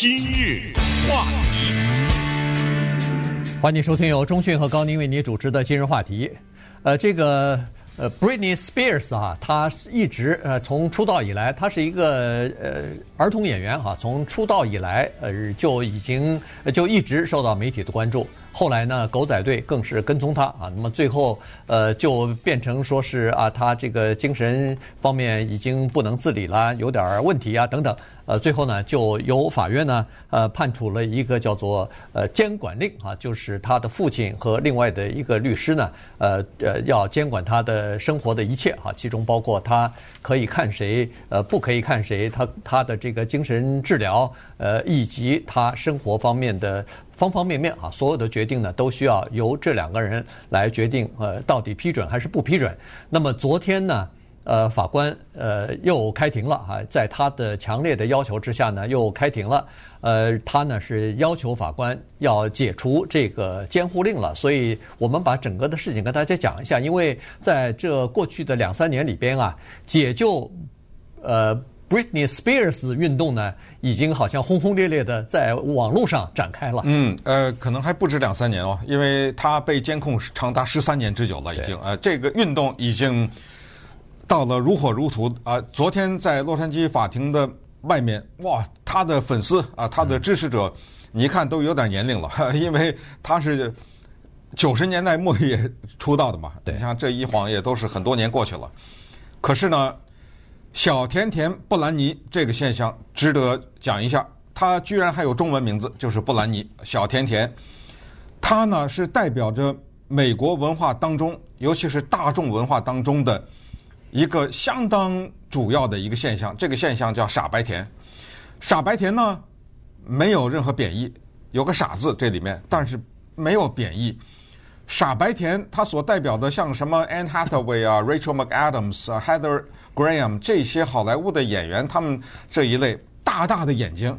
今日话题，欢迎收听由中讯和高宁为你主持的今日话题。呃，这个呃，Britney Spears 啊，她一直呃从出道以来，她是一个呃儿童演员哈、从出道以来呃就已经就一直受到媒体的关注。后来呢，狗仔队更是跟踪他啊，那么最后呃就变成说是啊，他这个精神方面已经不能自理了，有点问题啊等等。呃，最后呢，就由法院呢，呃，判处了一个叫做呃监管令啊，就是他的父亲和另外的一个律师呢，呃呃，要监管他的生活的一切啊，其中包括他可以看谁，呃，不可以看谁，他他的这个精神治疗，呃，以及他生活方面的方方面面啊，所有的决定呢，都需要由这两个人来决定，呃，到底批准还是不批准。那么昨天呢，呃，法官呃又开庭了啊，在他的强烈的要求之下呢，又开庭了。呃，他呢是要求法官要解除这个监护令了。所以我们把整个的事情跟大家讲一下，因为在这过去的两三年里边啊，解救呃 Britney Spears 运动呢，已经好像轰轰烈烈的在网络上展开了。嗯，呃，可能还不止两三年哦，因为他被监控长达十三年之久了，已经。呃，这个运动已经。到了如火如荼啊！昨天在洛杉矶法庭的外面，哇，他的粉丝啊，他的支持者，你一看都有点年龄了，因为他是九十年代末也出道的嘛。对，你像这一晃也都是很多年过去了。可是呢，小甜甜布兰妮这个现象值得讲一下。她居然还有中文名字，就是布兰妮小甜甜。她呢是代表着美国文化当中，尤其是大众文化当中的。一个相当主要的一个现象，这个现象叫“傻白甜”。傻白甜呢，没有任何贬义，有个“傻”字这里面，但是没有贬义。傻白甜它所代表的，像什么 Anne Hathaway 啊、Rachel McAdams 啊、Heather Graham 这些好莱坞的演员，他们这一类大大的眼睛、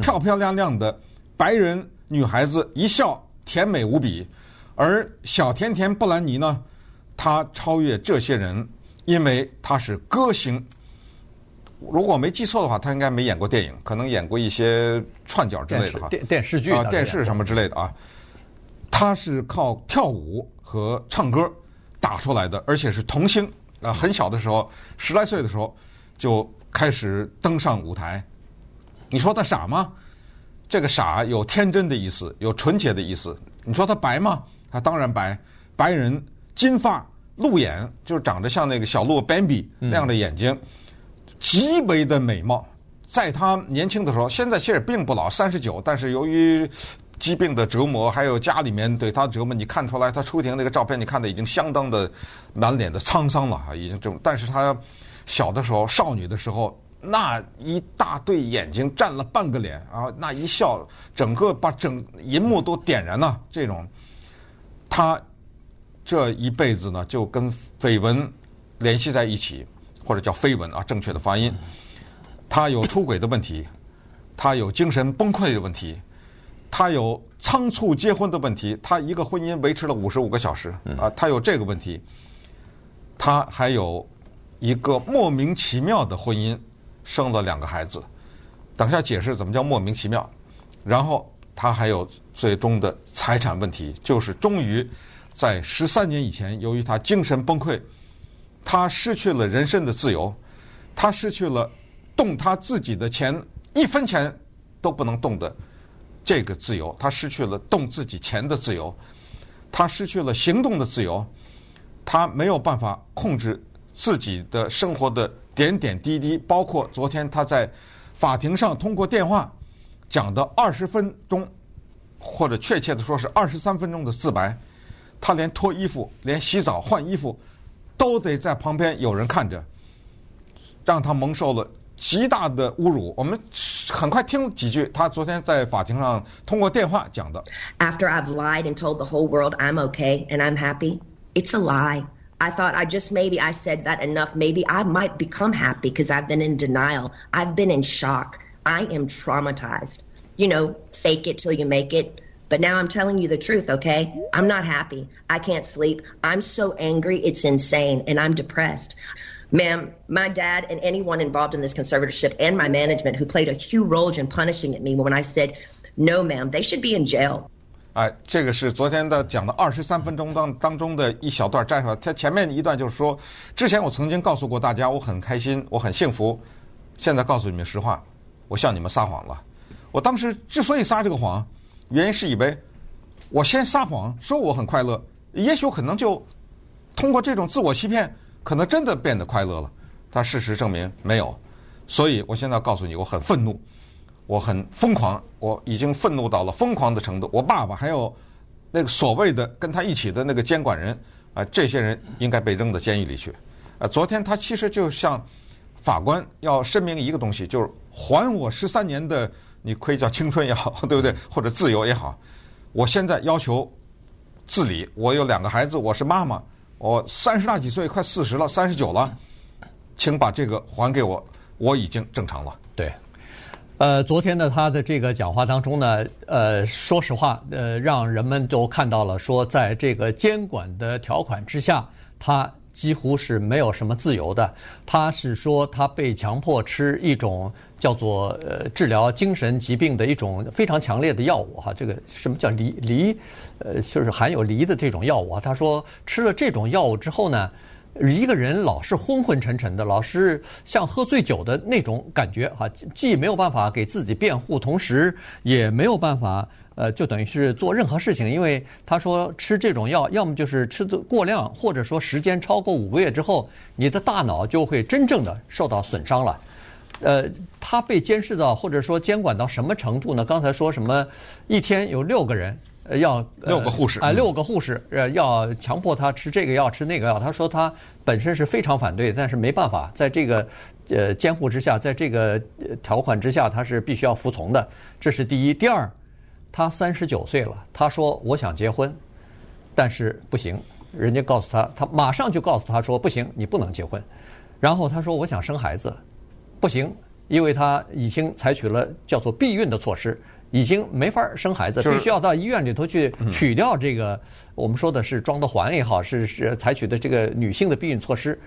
漂漂亮亮的白人女孩子，一笑甜美无比。而小甜甜布兰妮呢，她超越这些人。因为他是歌星，如果我没记错的话，他应该没演过电影，可能演过一些串角之类的哈，电电视剧啊，电视什么之类的啊。他是靠跳舞和唱歌打出来的，而且是童星啊，很小的时候，十来岁的时候就开始登上舞台。你说他傻吗？这个傻有天真的意思，有纯洁的意思。你说他白吗？他当然白，白人，金发。鹿眼就是长得像那个小鹿 Bambi 那样的眼睛，极为的美貌。在他年轻的时候，现在其实并不老，三十九，但是由于疾病的折磨，还有家里面对他折磨，你看出来他出庭那个照片，你看的已经相当的满脸的沧桑了啊，已经这种。但是他小的时候，少女的时候，那一大对眼睛占了半个脸啊，那一笑，整个把整银幕都点燃了。这种他。这一辈子呢，就跟绯闻联系在一起，或者叫绯闻啊，正确的发音。他有出轨的问题，他有精神崩溃的问题，他有仓促结婚的问题。他一个婚姻维持了五十五个小时啊，他有这个问题。他还有一个莫名其妙的婚姻，生了两个孩子。等下解释怎么叫莫名其妙。然后他还有最终的财产问题，就是终于。在十三年以前，由于他精神崩溃，他失去了人身的自由，他失去了动他自己的钱一分钱都不能动的这个自由，他失去了动自己钱的自由，他失去了行动的自由，他没有办法控制自己的生活的点点滴滴，包括昨天他在法庭上通过电话讲的二十分钟，或者确切的说是二十三分钟的自白。他连脱衣服、连洗澡、换衣服，都得在旁边有人看着，让他蒙受了极大的侮辱。我们很快听几句他昨天在法庭上通过电话讲的。After I've lied and told the whole world I'm okay and I'm happy, it's a lie. I thought I just maybe I said that enough. Maybe I might become happy because I've been in denial. I've been in shock. I am traumatized. You know, fake it till you make it. But now I'm telling you the truth, okay? I'm not happy. I can't sleep. I'm so angry, it's insane, and I'm depressed. Ma'am, my dad and anyone involved in this conservatorship and my management who played a huge role in punishing me when I said, no, ma'am, they should be in jail. 哎，这个是昨天的讲的二十三分钟当当中的一小段摘出来。他前面一段就是说，之前我曾经告诉过大家，我很开心，我很幸福。现在告诉你们实话，我向你们撒谎了。我当时之所以撒这个谎， 原因是以为我先撒谎说我很快乐，也许可能就通过这种自我欺骗。可能真的变得快乐了，但事实证明没有，所以我现在告诉你，我很愤怒，我很疯狂，我已经愤怒到了疯狂的程度。我爸爸还有那个所谓的跟他一起的那个监管人啊，这些人应该被扔到监狱里去。啊，昨天他其实就向法官要声明一个东西，就是还我十三年的，你可以叫青春也好，对不对？或者自由也好，我现在要求自理。我有两个孩子，我是妈妈。我三十大几岁，快四十了，三十九了，请把这个还给我，我已经正常了。对，呃，昨天呢，他的这个讲话当中呢，呃，说实话，呃，让人们都看到了，说在这个监管的条款之下，他几乎是没有什么自由的。他是说，他被强迫吃一种。叫做呃治疗精神疾病的一种非常强烈的药物哈，这个什么叫锂锂，呃就是含有锂的这种药物。他说吃了这种药物之后呢，一个人老是昏昏沉沉的，老是像喝醉酒的那种感觉哈，既没有办法给自己辩护，同时也没有办法呃就等于是做任何事情，因为他说吃这种药，要么就是吃的过量，或者说时间超过五个月之后，你的大脑就会真正的受到损伤了。呃，他被监视到或者说监管到什么程度呢？刚才说什么，一天有六个人，呃，要、呃、六个护士啊、呃，六个护士呃要强迫他吃这个药吃那个药。他说他本身是非常反对，但是没办法，在这个呃监护之下，在这个条款之下，他是必须要服从的。这是第一。第二，他三十九岁了，他说我想结婚，但是不行，人家告诉他，他马上就告诉他说不行，你不能结婚。然后他说我想生孩子。不行，因为他已经采取了叫做避孕的措施，已经没法生孩子，必须要到医院里头去取掉这个。我们说的是装的环也好，是是采取的这个女性的避孕措施。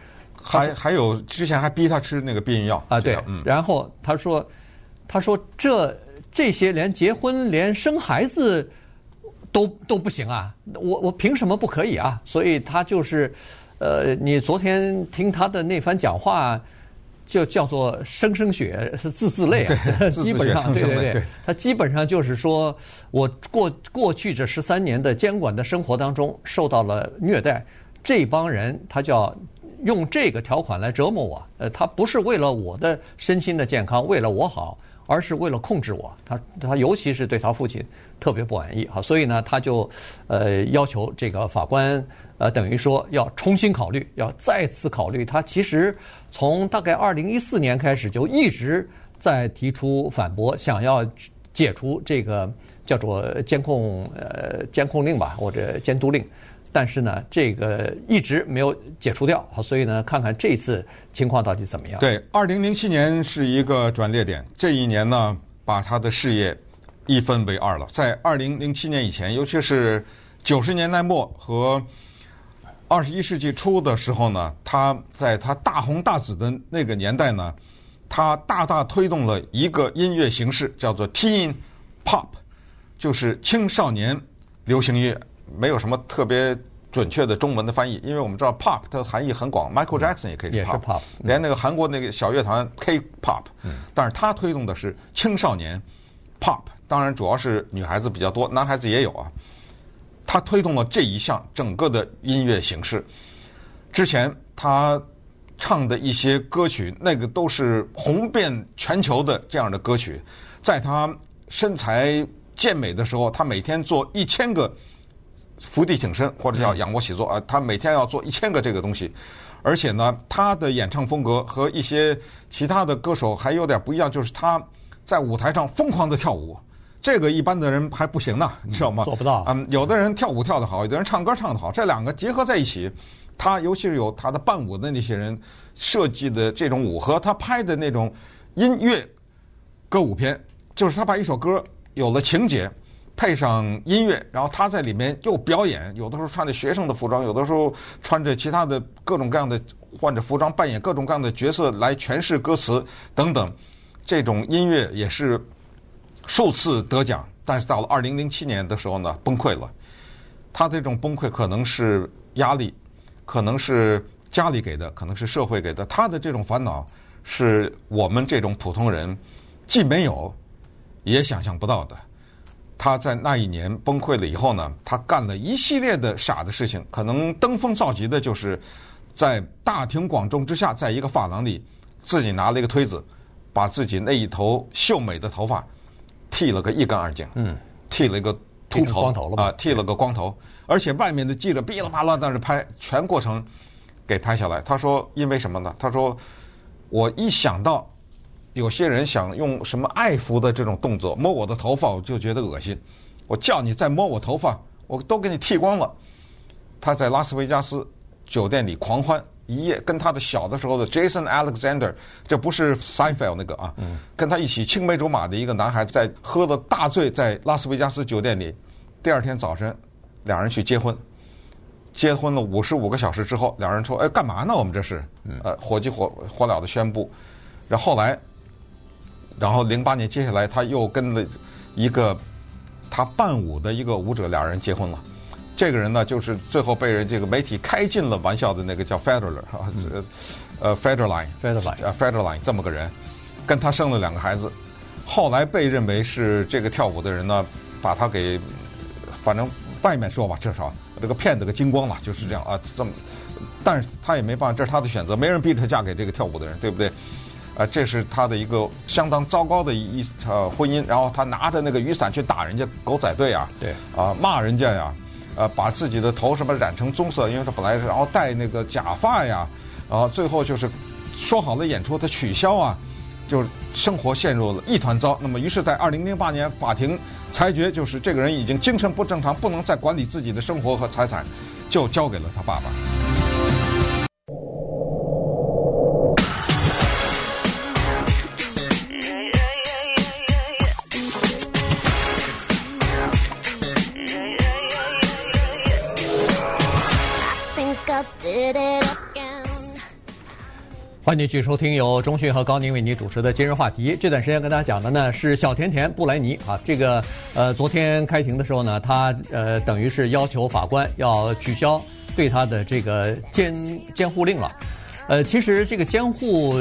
还还有之前还逼他吃那个避孕药啊，对。然后他说，他说这这些连结婚连生孩子都都不行啊，我我凭什么不可以啊？所以他就是，呃，你昨天听他的那番讲话。就叫做声声血是字字泪啊，基本上对对对，他基本上就是说我过过去这十三年的监管的生活当中受到了虐待，这帮人他叫用这个条款来折磨我，呃，他不是为了我的身心的健康，为了我好，而是为了控制我，他他尤其是对他父亲特别不满意哈，所以呢，他就呃要求这个法官。呃，等于说要重新考虑，要再次考虑。他其实从大概二零一四年开始就一直在提出反驳，想要解除这个叫做监控呃监控令吧，或者监督令。但是呢，这个一直没有解除掉。所以呢，看看这次情况到底怎么样。对，二零零七年是一个转捩点，这一年呢，把他的事业一分为二了。在二零零七年以前，尤其是九十年代末和二十一世纪初的时候呢，他在他大红大紫的那个年代呢，他大大推动了一个音乐形式，叫做 Teen Pop，就是青少年流行乐，没有什么特别准确的中文的翻译，因为我们知道 Pop 它的含义很广，Michael Jackson 也可以是 Pop，, pop 连那个韩国那个小乐团 K-Pop，但是他推动的是青少年 Pop，当然主要是女孩子比较多，男孩子也有啊。他推动了这一项整个的音乐形式。之前他唱的一些歌曲，那个都是红遍全球的这样的歌曲。在他身材健美的时候，他每天做一千个伏地挺身，或者叫仰卧起坐啊，他每天要做一千个这个东西。而且呢，他的演唱风格和一些其他的歌手还有点不一样，就是他在舞台上疯狂的跳舞。这个一般的人还不行呢，你知道吗？做不到。嗯，有的人跳舞跳得好，有的人唱歌唱得好，这两个结合在一起，他尤其是有他的伴舞的那些人设计的这种舞和他拍的那种音乐歌舞片，就是他把一首歌有了情节，配上音乐，然后他在里面又表演，有的时候穿着学生的服装，有的时候穿着其他的各种各样的换着服装扮演各种各样的角色来诠释歌词等等，这种音乐也是数次得奖，但是到了二零零七年的时候呢，崩溃了。他这种崩溃可能是压力，可能是家里给的，可能是社会给的。他的这种烦恼是我们这种普通人既没有也想象不到的。他在那一年崩溃了以后呢，他干了一系列的傻的事情。可能登峰造极的就是在大庭广众之下，在一个发廊里，自己拿了一个推子，把自己那一头秀美的头发剃了个一干二净。嗯，剃了一个。秃头啊，剃了个光头，而且外面的记者噼里啪啦在那拍，全过程给拍下来。他说：“因为什么呢？他说，我一想到有些人想用什么爱抚的这种动作摸我的头发，我就觉得恶心。我叫你再摸我头发，我都给你剃光了。”他在拉斯维加斯酒店里狂欢一夜，跟他的小的时候的 Jason Alexander，这不是 Seinfeld 那个啊，跟他一起青梅竹马的一个男孩子，在喝的大醉，在拉斯维加斯酒店里。第二天早晨，两人去结婚，结婚了五十五个小时之后，两人说：“哎，干嘛呢？我们这是，呃，火急火火燎的宣布。”然后后来，然后零八年接下来，他又跟了一个他伴舞的一个舞者，俩人结婚了。这个人呢，就是最后被人这个媒体开尽了玩笑的那个叫 Federer 啊，呃，Federline，Federline，呃，Federline 这么个人，跟他生了两个孩子。后来被认为是这个跳舞的人呢，把他给。反正外面说吧，至少这个骗子个精光了，就是这样啊。这么，但是他也没办法，这是他的选择，没人逼着他嫁给这个跳舞的人，对不对？啊，这是他的一个相当糟糕的一呃婚姻。然后他拿着那个雨伞去打人家狗仔队啊，对，啊骂人家呀，呃把自己的头什么染成棕色，因为他本来是然后戴那个假发呀，然后最后就是说好了演出他取消啊。就生活陷入了一团糟。那么，于是，在二零零八年，法庭裁决，就是这个人已经精神不正常，不能再管理自己的生活和财产，就交给了他爸爸。欢迎继续收听由中讯和高宁为你主持的今日话题。这段时间跟大家讲的呢是小甜甜布莱尼啊，这个呃昨天开庭的时候呢，他呃等于是要求法官要取消对他的这个监监护令了。呃，其实这个监护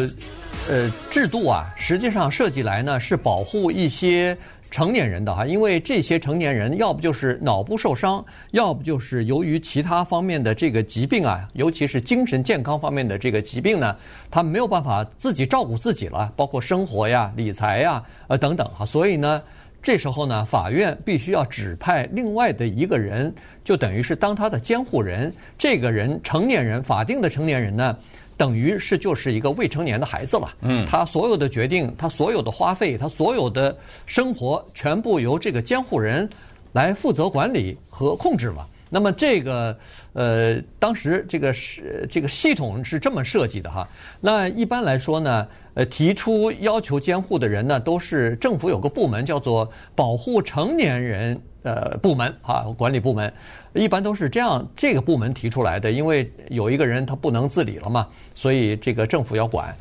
呃制度啊，实际上设计来呢是保护一些。成年人的哈，因为这些成年人要不就是脑部受伤，要不就是由于其他方面的这个疾病啊，尤其是精神健康方面的这个疾病呢，他没有办法自己照顾自己了，包括生活呀、理财呀、呃等等哈，所以呢，这时候呢，法院必须要指派另外的一个人，就等于是当他的监护人。这个人成年人，法定的成年人呢。等于是就是一个未成年的孩子了，嗯，他所有的决定，他所有的花费，他所有的生活，全部由这个监护人来负责管理和控制了。那么这个呃，当时这个是这个系统是这么设计的哈。那一般来说呢，呃，提出要求监护的人呢，都是政府有个部门叫做保护成年人呃部门啊，管理部门。一般都是这样，这个部门提出来的，因为有一个人他不能自理了嘛，所以这个政府要管。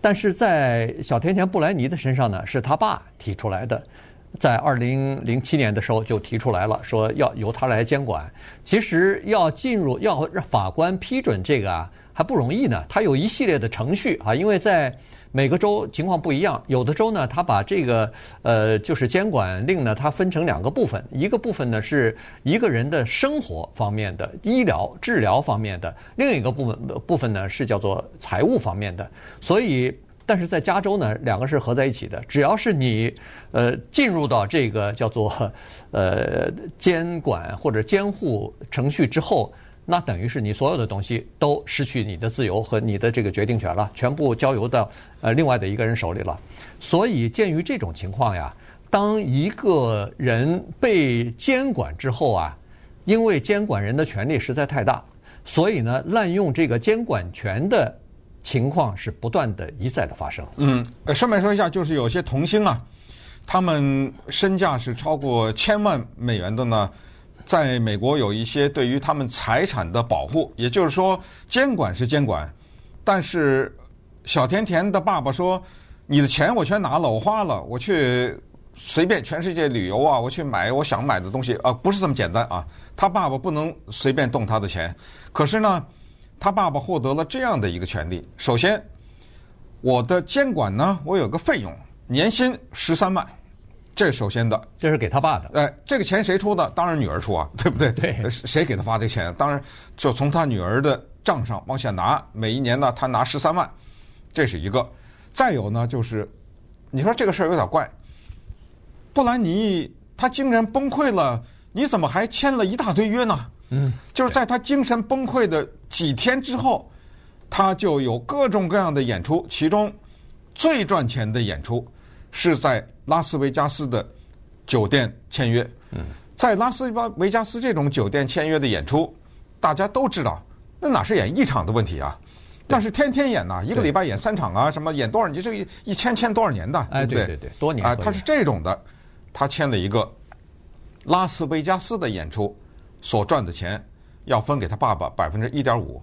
但是在小甜甜布莱尼的身上呢，是他爸提出来的，在二零零七年的时候就提出来了，说要由他来监管。其实要进入要让法官批准这个啊，还不容易呢，他有一系列的程序啊，因为在。每个州情况不一样，有的州呢，它把这个呃，就是监管令呢，它分成两个部分，一个部分呢是一个人的生活方面的、医疗治疗方面的，另一个部分部分呢是叫做财务方面的。所以，但是在加州呢，两个是合在一起的。只要是你呃进入到这个叫做呃监管或者监护程序之后。那等于是你所有的东西都失去你的自由和你的这个决定权了，全部交由到呃另外的一个人手里了。所以鉴于这种情况呀，当一个人被监管之后啊，因为监管人的权力实在太大，所以呢，滥用这个监管权的情况是不断的一再的发生。嗯，顺便说一下，就是有些童星啊，他们身价是超过千万美元的呢，在美国有一些对于他们财产的保护，也就是说监管是监管，但是小甜甜的爸爸说：“你的钱我全拿了，我花了，我去随便全世界旅游啊，我去买我想买的东西啊，不是这么简单啊。”他爸爸不能随便动他的钱，可是呢，他爸爸获得了这样的一个权利：首先，我的监管呢，我有个费用，年薪十三万。这是首先的，这是给他爸的。哎，这个钱谁出的？当然女儿出啊，对不对？对。谁给他发这钱？当然就从他女儿的账上往下拿。每一年呢，他拿十三万，这是一个。再有呢，就是你说这个事儿有点怪。布兰妮她竟然崩溃了，你怎么还签了一大堆约呢？嗯，就是在他精神崩溃的几天之后，他就有各种各样的演出，其中最赚钱的演出是在。拉斯维加斯的酒店签约，嗯在拉斯维加斯这种酒店签约的演出，大家都知道，那哪是演一场的问题啊？那是天天演呐，一个礼拜演三场啊，什么演多少？你这一一签签多少年的，对不对？对对，多年啊，他是这种的，他签了一个拉斯维加斯的演出所赚的钱要分给他爸爸百分之一点五，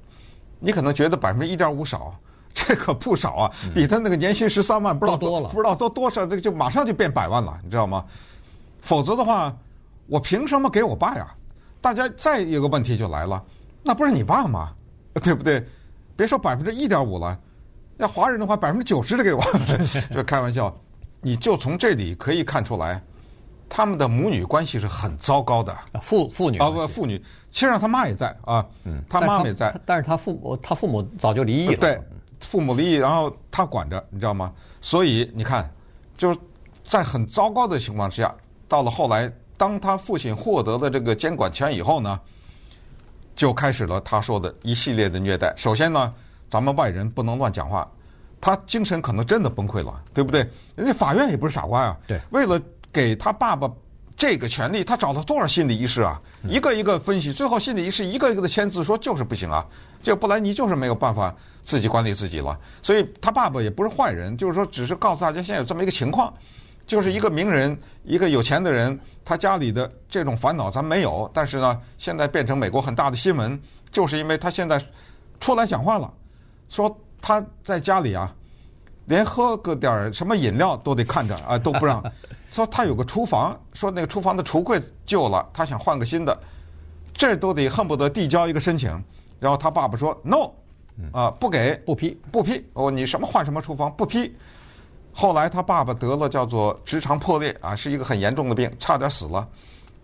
你可能觉得百分之一点五少。这可不少啊，比他那个年薪十三万不知道多了，不知道多多少，这个就马上就变百万了，你知道吗？否则的话，我凭什么给我爸呀？大家再有个问题就来了，那不是你爸吗？对不对？别说百分之一点五了，要华人的话，百分之九十的给我，这开玩笑。你就从这里可以看出来，他们的母女关系是很糟糕的。父父女啊不父女，其实上他妈也在啊，嗯，他妈妈也在，但是他父母他父母早就离异了。对。父母离异，然后他管着，你知道吗？所以你看，就是在很糟糕的情况之下，到了后来，当他父亲获得了这个监管权以后呢，就开始了他说的一系列的虐待。首先呢，咱们外人不能乱讲话，他精神可能真的崩溃了，对不对？人家法院也不是傻瓜呀，对，为了给他爸爸。这个权利，他找了多少心理医师啊？一个一个分析，最后心理医师一个一个的签字说就是不行啊。这个布兰妮就是没有办法自己管理自己了。所以他爸爸也不是坏人，就是说只是告诉大家现在有这么一个情况，就是一个名人，一个有钱的人，他家里的这种烦恼咱没有，但是呢，现在变成美国很大的新闻，就是因为他现在出来讲话了，说他在家里啊，连喝个点什么饮料都得看着啊，都不让。说他有个厨房，说那个厨房的橱柜旧了，他想换个新的，这都得恨不得递交一个申请。然后他爸爸说 “no”，啊，不给，不批，不批。哦，你什么换什么厨房，不批。后来他爸爸得了叫做直肠破裂啊，是一个很严重的病，差点死了。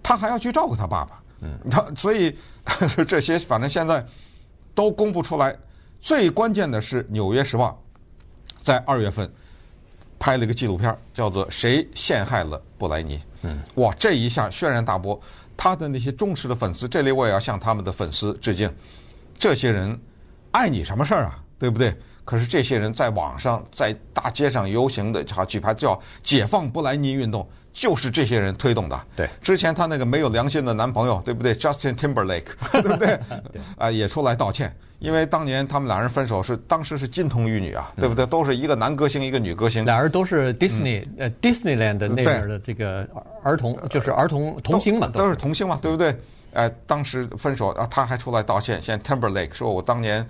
他还要去照顾他爸爸，嗯，他 所以 这些反正现在都公布出来。最关键的是《纽约时报》在二月份。拍了一个纪录片，叫做《谁陷害了布莱尼》。嗯，哇，这一下轩然大波。他的那些忠实的粉丝，这里我也要向他们的粉丝致敬。这些人碍你什么事儿啊？对不对？可是这些人在网上，在大街上游行的，好举牌叫“解放布莱尼”运动。就是这些人推动的。对，之前他那个没有良心的男朋友，对不对？Justin Timberlake，对不对？啊，也出来道歉，因为当年他们两人分手是当时是金童玉女啊，对不对？都是一个男歌星，一个女歌星。俩人都是 Disney 呃 Disneyland 那边的这个儿童，就是儿童童星嘛，都是童星嘛，对不对？哎，当时分手，然后他还出来道歉，现在 Timberlake 说我当年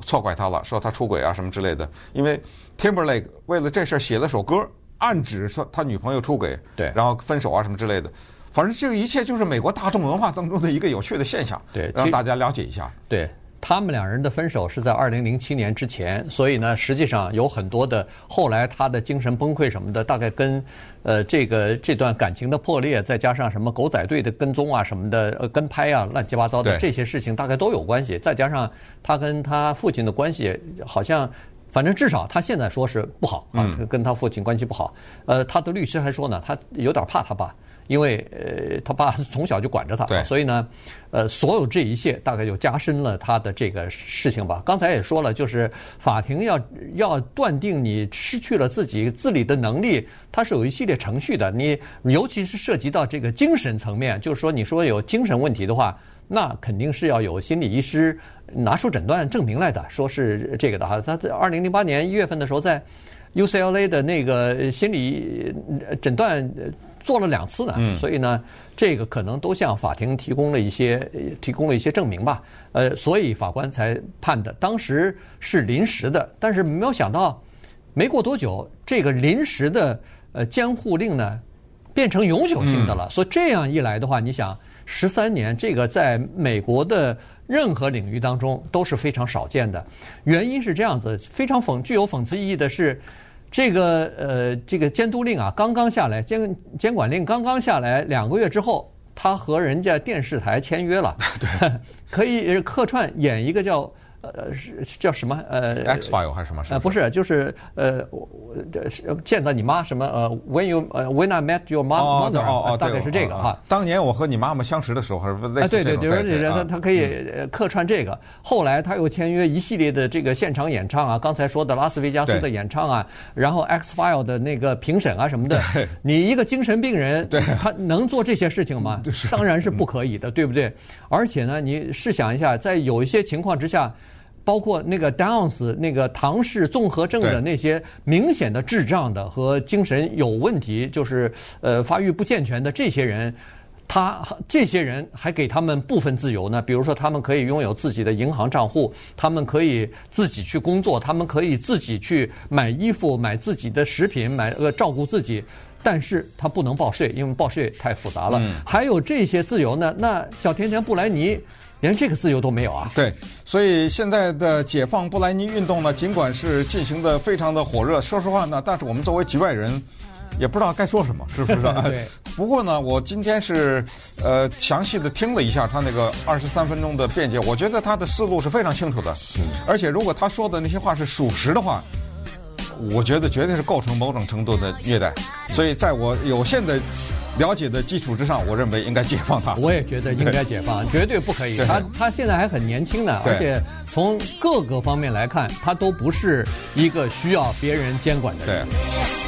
错怪他了，说他出轨啊什么之类的，因为 Timberlake 为了这事写了首歌。暗指说他女朋友出轨，对，然后分手啊什么之类的，反正这个一切就是美国大众文化当中的一个有趣的现象，对，让大家了解一下。对，他们两人的分手是在二零零七年之前，所以呢，实际上有很多的后来他的精神崩溃什么的，大概跟呃这个这段感情的破裂，再加上什么狗仔队的跟踪啊什么的，呃跟拍啊乱七八糟的这些事情，大概都有关系。再加上他跟他父亲的关系好像。反正至少他现在说是不好啊，跟他父亲关系不好。呃，他的律师还说呢，他有点怕他爸，因为呃他爸 从小就管着他，所以呢，呃，所有这一切大概就加深了他的这个事情吧。刚才也说了，就是法庭要要断定你失去了自己自理的能力，它是有一系列程序的。你尤其是涉及到这个精神层面，就是说你说有精神问题的话。那肯定是要有心理医师拿出诊断证明来的，说是这个的哈。他在二零零八年一月份的时候，在 UCLA 的那个心理诊断做了两次呢，嗯、所以呢，这个可能都向法庭提供了一些提供了一些证明吧。呃，所以法官才判的，当时是临时的，但是没有想到，没过多久，这个临时的呃监护令呢，变成永久性的了。嗯、所以这样一来的话，你想，十三年，这个在美国的任何领域当中都是非常少见的。原因是这样子，非常讽具有讽刺意义的是，这个呃这个监督令啊刚刚下来，监监管令刚刚下来两个月之后。他和人家电视台签约了，对，可以客串演一个叫。呃，是叫什么？呃，X file 还是什么？呃，不是，就是呃，见到你妈什么？呃，When you 呃，When I met your 哦，大概是这个哈。当年我和你妈妈相识的时候，还是类似对对对，他他可以客串这个。后来他又签约一系列的这个现场演唱啊，刚才说的拉斯维加斯的演唱啊，然后 X file 的那个评审啊什么的。你一个精神病人，他能做这些事情吗？当然是不可以的，对不对？而且呢，你试想一下，在有一些情况之下。包括那个 Downs 那个唐氏综合症的那些明显的智障的和精神有问题，就是呃发育不健全的这些人，他这些人还给他们部分自由呢。比如说，他们可以拥有自己的银行账户，他们可以自己去工作，他们可以自己去买衣服、买自己的食品、买呃照顾自己，但是他不能报税，因为报税太复杂了。嗯、还有这些自由呢，那小甜甜布莱尼。连这个自由都没有啊！对，所以现在的解放布莱尼运动呢，尽管是进行的非常的火热，说实话呢，但是我们作为局外人，也不知道该说什么，是不是？对。不过呢，我今天是呃详细的听了一下他那个二十三分钟的辩解，我觉得他的思路是非常清楚的。嗯。而且如果他说的那些话是属实的话，我觉得绝对是构成某种程度的虐待。所以在我有限的。了解的基础之上，我认为应该解放他。我也觉得应该解放，绝对不可以。他他现在还很年轻呢，而且从各个方面来看，他都不是一个需要别人监管的人。对。